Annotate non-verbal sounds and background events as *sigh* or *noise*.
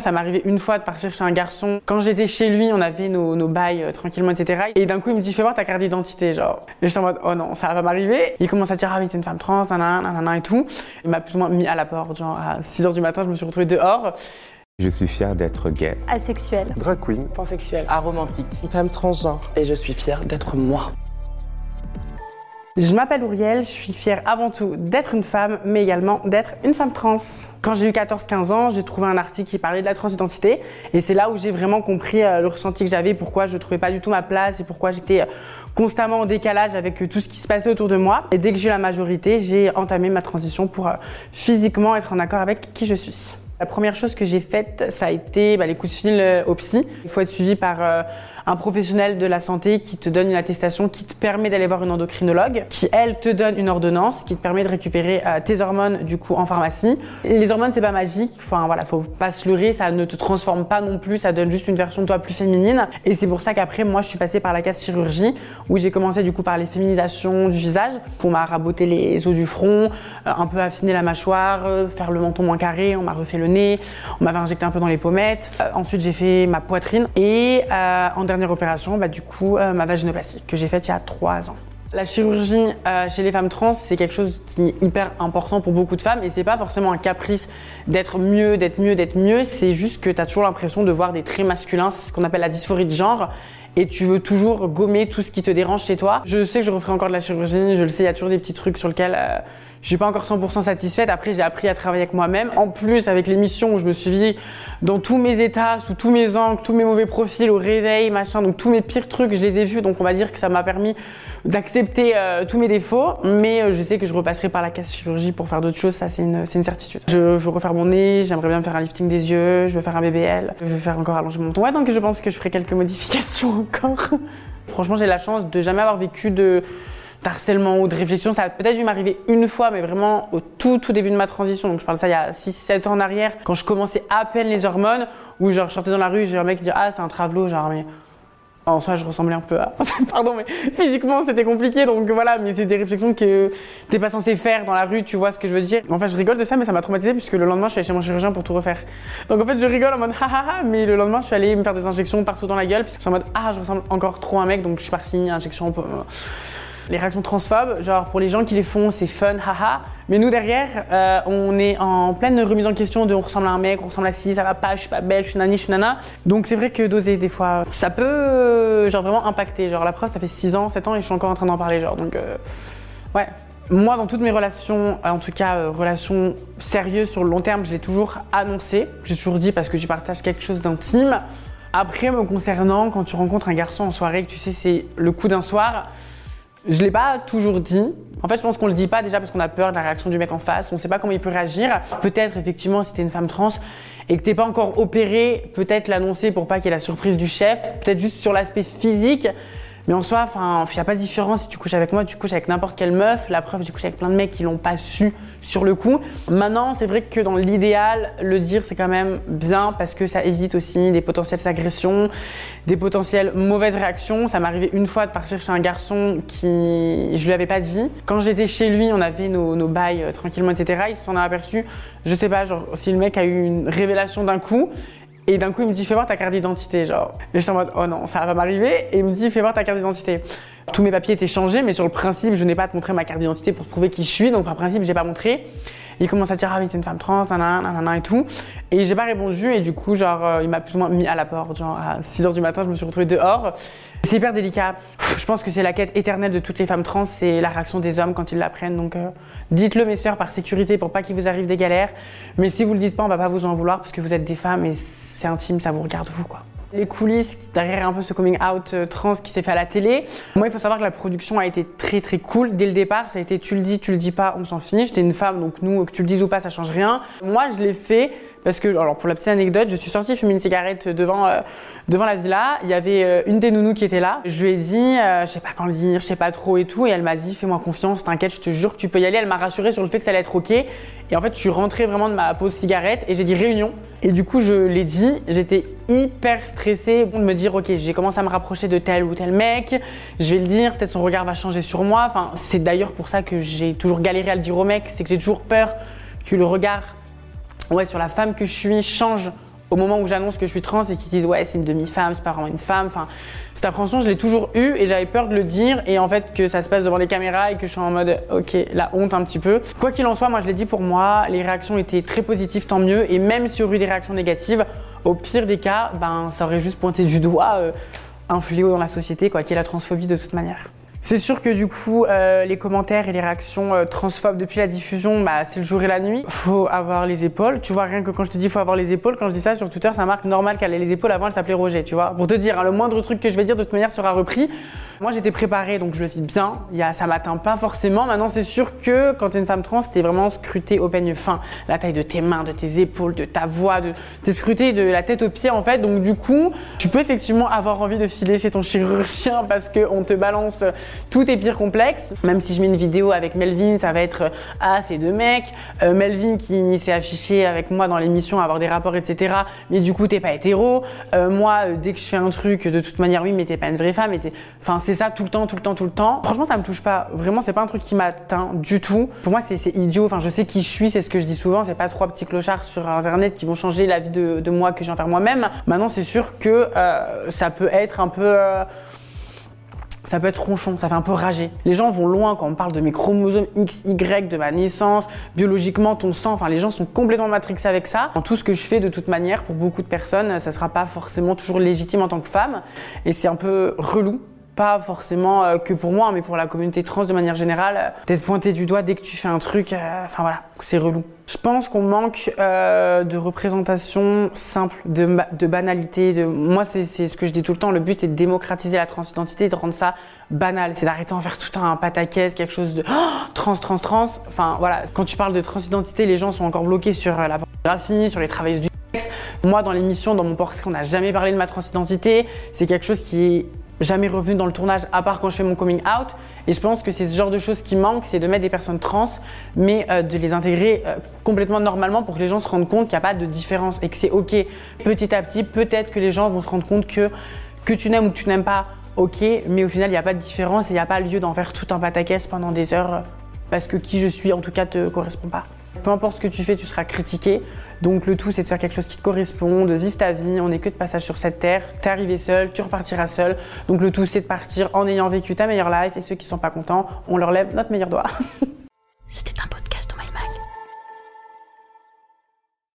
Ça m'est arrivé une fois de partir chez un garçon. Quand j'étais chez lui, on avait nos, nos bails euh, tranquillement, etc. Et d'un coup, il me dit, fais voir ta carte d'identité, genre. Et je suis en mode, oh non, ça va pas m'arriver. Il commence à dire, ah oui, t'es une femme trans, nanana, nanana et tout. Il m'a plus ou moins mis à la porte, genre à 6 h du matin, je me suis retrouvée dehors. Je suis fier d'être gay. Asexuel. Drag queen. Pansexuelle. Aromantique. Une femme transgenre. Et je suis fière d'être moi. Je m'appelle Ouriel, je suis fière avant tout d'être une femme, mais également d'être une femme trans. Quand j'ai eu 14-15 ans, j'ai trouvé un article qui parlait de la transidentité, et c'est là où j'ai vraiment compris euh, le ressenti que j'avais, pourquoi je trouvais pas du tout ma place, et pourquoi j'étais euh, constamment en décalage avec euh, tout ce qui se passait autour de moi. Et dès que j'ai eu la majorité, j'ai entamé ma transition pour physiquement être en accord avec qui je suis. La première chose que j'ai faite, ça a été bah, les coups de fil au psy. Il faut être suivi par un professionnel de la santé qui te donne une attestation qui te permet d'aller voir une endocrinologue, qui elle te donne une ordonnance qui te permet de récupérer euh, tes hormones du coup en pharmacie. les hormones c'est pas magique, enfin voilà, faut pas se leurrer, ça ne te transforme pas non plus, ça donne juste une version de toi plus féminine. Et c'est pour ça qu'après moi je suis passée par la case chirurgie où j'ai commencé du coup par les féminisations du visage, pour m'a raboté les os du front, euh, un peu affiner la mâchoire, euh, faire le menton moins carré, on m'a refait le on m'avait injecté un peu dans les pommettes. ensuite j'ai fait ma poitrine et en dernière opération, bah, du coup, euh, ma vaginoplastie que j'ai faite il y a trois ans. La chirurgie euh, chez les femmes trans, c'est quelque chose qui est hyper important pour beaucoup de femmes et c'est pas forcément un caprice d'être mieux, d'être mieux, d'être mieux. C'est juste que tu as toujours l'impression de voir des traits masculins, c'est ce qu'on appelle la dysphorie de genre et tu veux toujours gommer tout ce qui te dérange chez toi. Je sais que je referai encore de la chirurgie, je le sais, il y a toujours des petits trucs sur lesquels euh, je suis pas encore 100% satisfaite. Après, j'ai appris à travailler avec moi-même. En plus, avec l'émission où je me suis dit dans tous mes états, sous tous mes angles, tous mes mauvais profils, au réveil, machin, donc tous mes pires trucs, je les ai vus. Donc on va dire que ça m'a permis d'accepter euh, tous mes défauts. Mais euh, je sais que je repasserai par la case chirurgie pour faire d'autres choses. Ça, c'est une, une, certitude. Je veux refaire mon nez, j'aimerais bien faire un lifting des yeux, je veux faire un BBL, je veux faire encore allonger mon ton. Ouais, donc je pense que je ferai quelques modifications Franchement, j'ai la chance de jamais avoir vécu de d'harcèlement ou de réflexion. Ça a peut-être dû m'arriver une fois, mais vraiment au tout, tout début de ma transition. Donc je parle de ça il y a 6-7 ans en arrière, quand je commençais à peine les hormones, où genre je sortais dans la rue, j'ai un mec qui dit Ah, c'est un travelo, genre, mais. En soi, je ressemblais un peu à. *laughs* Pardon, mais physiquement, c'était compliqué. Donc voilà, mais c'est des réflexions que t'es pas censé faire dans la rue, tu vois ce que je veux dire. En fait, je rigole de ça, mais ça m'a traumatisé puisque le lendemain, je suis allée chez mon chirurgien pour tout refaire. Donc en fait, je rigole en mode ha ha ha, mais le lendemain, je suis allée me faire des injections partout dans la gueule, puisque je suis en mode ah, je ressemble encore trop à un mec, donc je suis partie, injection les réactions transphobes, genre pour les gens qui les font, c'est fun, haha. Mais nous derrière, euh, on est en pleine remise en question de on ressemble à un mec, on ressemble à ci, ça va pas, je suis pas belle, je suis nani, je suis nana. Donc c'est vrai que doser des fois, ça peut euh, genre vraiment impacter. Genre la preuve, ça fait 6 ans, 7 ans et je suis encore en train d'en parler, genre. Donc euh, ouais. Moi, dans toutes mes relations, en tout cas relations sérieuses sur le long terme, je l'ai toujours annoncé. J'ai toujours dit parce que je partage quelque chose d'intime. Après, me concernant, quand tu rencontres un garçon en soirée, que tu sais c'est le coup d'un soir, je l'ai pas toujours dit. En fait, je pense qu'on le dit pas déjà parce qu'on a peur de la réaction du mec en face. On sait pas comment il peut réagir. Peut-être effectivement, si t'es une femme trans et que t'es pas encore opérée, peut-être l'annoncer pour pas qu'il y ait la surprise du chef. Peut-être juste sur l'aspect physique. Mais en soi, enfin, il n'y a pas de différence si tu couches avec moi, tu couches avec n'importe quelle meuf. La preuve, j'ai couché avec plein de mecs qui l'ont pas su sur le coup. Maintenant, c'est vrai que dans l'idéal, le dire, c'est quand même bien parce que ça évite aussi des potentielles agressions, des potentielles mauvaises réactions. Ça m'est arrivé une fois de partir chez un garçon qui, je lui avais pas dit. Quand j'étais chez lui, on avait nos, nos bails euh, tranquillement, etc. Il s'en a aperçu. Je sais pas, genre, si le mec a eu une révélation d'un coup. Et d'un coup, il me dit, fais voir ta carte d'identité, genre. Et je suis en mode, oh non, ça va pas m'arriver. Et il me dit, fais voir ta carte d'identité. Tous mes papiers étaient changés, mais sur le principe, je n'ai pas à te montrer ma carte d'identité pour prouver qui je suis. Donc, par principe, j'ai pas montré. Il commence à dire, ah oui, t'es une femme trans, nanana, nanana et tout. Et j'ai pas répondu. Et du coup, genre, euh, il m'a plus ou moins mis à la porte. Genre, à 6 h du matin, je me suis retrouvée dehors. C'est hyper délicat. Je pense que c'est la quête éternelle de toutes les femmes trans, c'est la réaction des hommes quand ils l'apprennent. Donc, euh, dites-le, mes soeurs, par sécurité, pour pas qu'il vous arrive des galères. Mais si vous le dites pas, on va pas vous en vouloir parce que vous êtes des femmes et c'est intime, ça vous regarde vous, quoi. Les coulisses derrière un peu ce coming out euh, trans qui s'est fait à la télé. Moi, il faut savoir que la production a été très très cool dès le départ. Ça a été tu le dis, tu le dis pas, on s'en fiche. J'étais une femme, donc nous, que tu le dises ou pas, ça change rien. Moi, je l'ai fait parce que, alors pour la petite anecdote, je suis sortie fumer une cigarette devant, euh, devant la villa. Il y avait euh, une des nounous qui était là. Je lui ai dit, euh, je sais pas quand le dire, je sais pas trop et tout. Et elle m'a dit, fais-moi confiance, t'inquiète, je te jure que tu peux y aller. Elle m'a rassurée sur le fait que ça allait être ok. Et en fait, je suis rentrée vraiment de ma pause cigarette et j'ai dit réunion. Et du coup, je l'ai dit. J'étais hyper stressée de me dire, ok, j'ai commencé à me rapprocher de tel ou tel mec. Je vais le dire, peut-être son regard va changer sur moi. Enfin, c'est d'ailleurs pour ça que j'ai toujours galéré à le dire au mec. C'est que j'ai toujours peur que le regard ouais, sur la femme que je suis change au moment où j'annonce que je suis trans et qu'ils disent ouais c'est une demi-femme, c'est pas vraiment une femme. Enfin, cette appréhension je l'ai toujours eue et j'avais peur de le dire et en fait que ça se passe devant les caméras et que je suis en mode ok la honte un petit peu. Quoi qu'il en soit, moi je l'ai dit pour moi, les réactions étaient très positives, tant mieux. Et même s'il y aurait eu des réactions négatives, au pire des cas, ben ça aurait juste pointé du doigt euh, un fléau dans la société, quoi, qui est la transphobie de toute manière. C'est sûr que du coup, euh, les commentaires et les réactions euh, transphobes depuis la diffusion, bah, c'est le jour et la nuit. Faut avoir les épaules. Tu vois, rien que quand je te dis faut avoir les épaules, quand je dis ça sur Twitter, ça marque normal qu'elle ait les épaules. Avant, elle s'appelait Roger, tu vois. Pour te dire, hein, le moindre truc que je vais dire de toute manière sera repris. Moi, j'étais préparée, donc je le vis bien. Il y a, ça m'atteint pas forcément. Maintenant, c'est sûr que quand t'es une femme trans, t'es vraiment scrutée au peigne fin. La taille de tes mains, de tes épaules, de ta voix, de... t'es scrutée de la tête aux pieds, en fait. Donc, du coup, tu peux effectivement avoir envie de filer chez ton chirurgien parce qu'on te balance tous tes pires complexes. Même si je mets une vidéo avec Melvin, ça va être Ah, c'est deux mecs. Euh, Melvin qui s'est affiché avec moi dans l'émission, avoir des rapports, etc. Mais du coup, t'es pas hétéro. Euh, moi, euh, dès que je fais un truc, de toute manière, oui, mais t'es pas une vraie femme. Enfin, c'est ça tout le temps, tout le temps, tout le temps. Franchement, ça me touche pas. Vraiment, c'est pas un truc qui m'atteint du tout. Pour moi, c'est idiot. Enfin, je sais qui je suis, c'est ce que je dis souvent. C'est pas trois petits clochards sur Internet qui vont changer la vie de, moi que j'ai en faire moi-même. Maintenant, c'est sûr que euh, ça peut être un peu. Euh, ça peut être ronchon, ça fait un peu rager. Les gens vont loin quand on parle de mes chromosomes X, Y, de ma naissance, biologiquement ton sang, enfin les gens sont complètement matrixés avec ça. Dans tout ce que je fais de toute manière, pour beaucoup de personnes, ça sera pas forcément toujours légitime en tant que femme et c'est un peu relou pas forcément euh, que pour moi, mais pour la communauté trans de manière générale, euh, d'être pointé du doigt dès que tu fais un truc, euh, enfin voilà, c'est relou. Je pense qu'on manque de représentation simple, de, de banalité. De... Moi, c'est ce que je dis tout le temps. Le but est de démocratiser la transidentité, de rendre ça banal. C'est d'arrêter d'en faire tout un pataquès, quelque chose de oh, trans, trans, trans. Enfin voilà, quand tu parles de transidentité, les gens sont encore bloqués sur la pornographie, sur les travailleuses du sexe. Moi, dans l'émission, dans mon portrait, on n'a jamais parlé de ma transidentité. C'est quelque chose qui est jamais revenu dans le tournage à part quand je fais mon coming out. Et je pense que c'est ce genre de choses qui manque, c'est de mettre des personnes trans, mais euh, de les intégrer euh, complètement normalement pour que les gens se rendent compte qu'il n'y a pas de différence et que c'est ok. Petit à petit, peut-être que les gens vont se rendre compte que que tu n'aimes ou que tu n'aimes pas, ok, mais au final il n'y a pas de différence et il n'y a pas lieu d'en faire tout un pataquès pendant des heures euh, parce que qui je suis en tout cas te correspond pas. Peu importe ce que tu fais, tu seras critiqué. Donc le tout, c'est de faire quelque chose qui te correspond, de vivre ta vie. On n'est que de passage sur cette terre. T'es arrivé seul, tu repartiras seul. Donc le tout, c'est de partir en ayant vécu ta meilleure life. Et ceux qui sont pas contents, on leur lève notre meilleur doigt. *laughs*